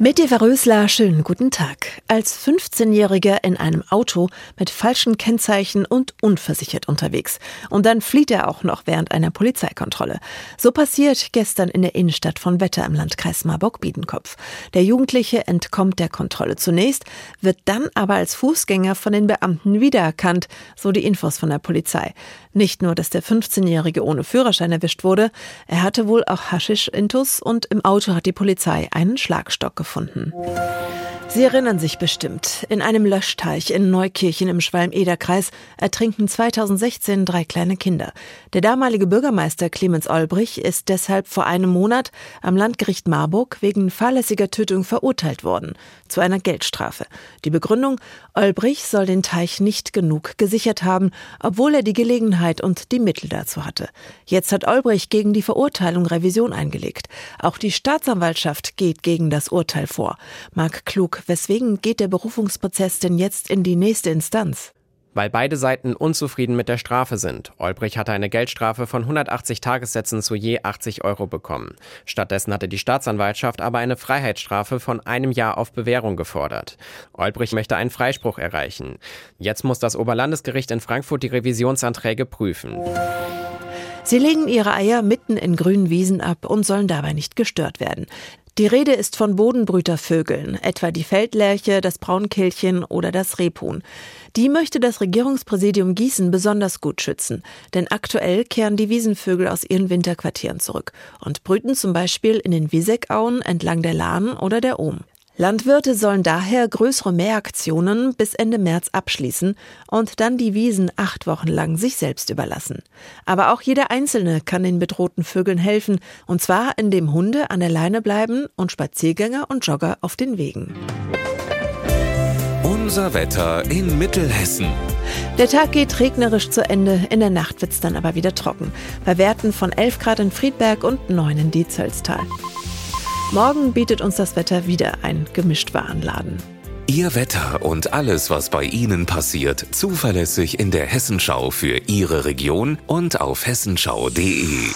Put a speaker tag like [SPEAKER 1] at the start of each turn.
[SPEAKER 1] Mit Eva Rösler, schönen guten Tag. Als 15-Jähriger in einem Auto mit falschen Kennzeichen und unversichert unterwegs. Und dann flieht er auch noch während einer Polizeikontrolle. So passiert gestern in der Innenstadt von Wetter im Landkreis Marburg-Biedenkopf. Der Jugendliche entkommt der Kontrolle zunächst, wird dann aber als Fußgänger von den Beamten wiedererkannt, so die Infos von der Polizei. Nicht nur, dass der 15-Jährige ohne Führerschein erwischt wurde, er hatte wohl auch Haschisch-Intus und im Auto hat die Polizei einen Schlagstock gefunden gefunden. Sie erinnern sich bestimmt. In einem Löschteich in Neukirchen im Schwalm-Eder-Kreis ertrinken 2016 drei kleine Kinder. Der damalige Bürgermeister Clemens Olbrich ist deshalb vor einem Monat am Landgericht Marburg wegen fahrlässiger Tötung verurteilt worden. Zu einer Geldstrafe. Die Begründung, Olbrich soll den Teich nicht genug gesichert haben, obwohl er die Gelegenheit und die Mittel dazu hatte. Jetzt hat Olbrich gegen die Verurteilung Revision eingelegt. Auch die Staatsanwaltschaft geht gegen das Urteil vor. Marc Klug Weswegen geht der Berufungsprozess denn jetzt in die nächste Instanz?
[SPEAKER 2] Weil beide Seiten unzufrieden mit der Strafe sind. Olbrich hatte eine Geldstrafe von 180 Tagessätzen zu je 80 Euro bekommen. Stattdessen hatte die Staatsanwaltschaft aber eine Freiheitsstrafe von einem Jahr auf Bewährung gefordert. Olbrich möchte einen Freispruch erreichen. Jetzt muss das Oberlandesgericht in Frankfurt die Revisionsanträge prüfen.
[SPEAKER 1] Sie legen ihre Eier mitten in grünen Wiesen ab und sollen dabei nicht gestört werden. Die Rede ist von Bodenbrütervögeln, etwa die Feldlerche, das Braunkehlchen oder das Rebhuhn. Die möchte das Regierungspräsidium Gießen besonders gut schützen, denn aktuell kehren die Wiesenvögel aus ihren Winterquartieren zurück und brüten zum Beispiel in den Wiesegauen entlang der Lahn oder der Ohm. Landwirte sollen daher größere Mehraktionen bis Ende März abschließen und dann die Wiesen acht Wochen lang sich selbst überlassen. Aber auch jeder Einzelne kann den bedrohten Vögeln helfen, und zwar indem Hunde an der Leine bleiben und Spaziergänger und Jogger auf den Wegen.
[SPEAKER 3] Unser Wetter in Mittelhessen.
[SPEAKER 1] Der Tag geht regnerisch zu Ende, in der Nacht wird es dann aber wieder trocken. Bei Werten von 11 Grad in Friedberg und 9 in Dietzelstal. Morgen bietet uns das Wetter wieder ein Gemischtwarenladen.
[SPEAKER 3] Ihr Wetter und alles, was bei Ihnen passiert, zuverlässig in der Hessenschau für Ihre Region und auf hessenschau.de.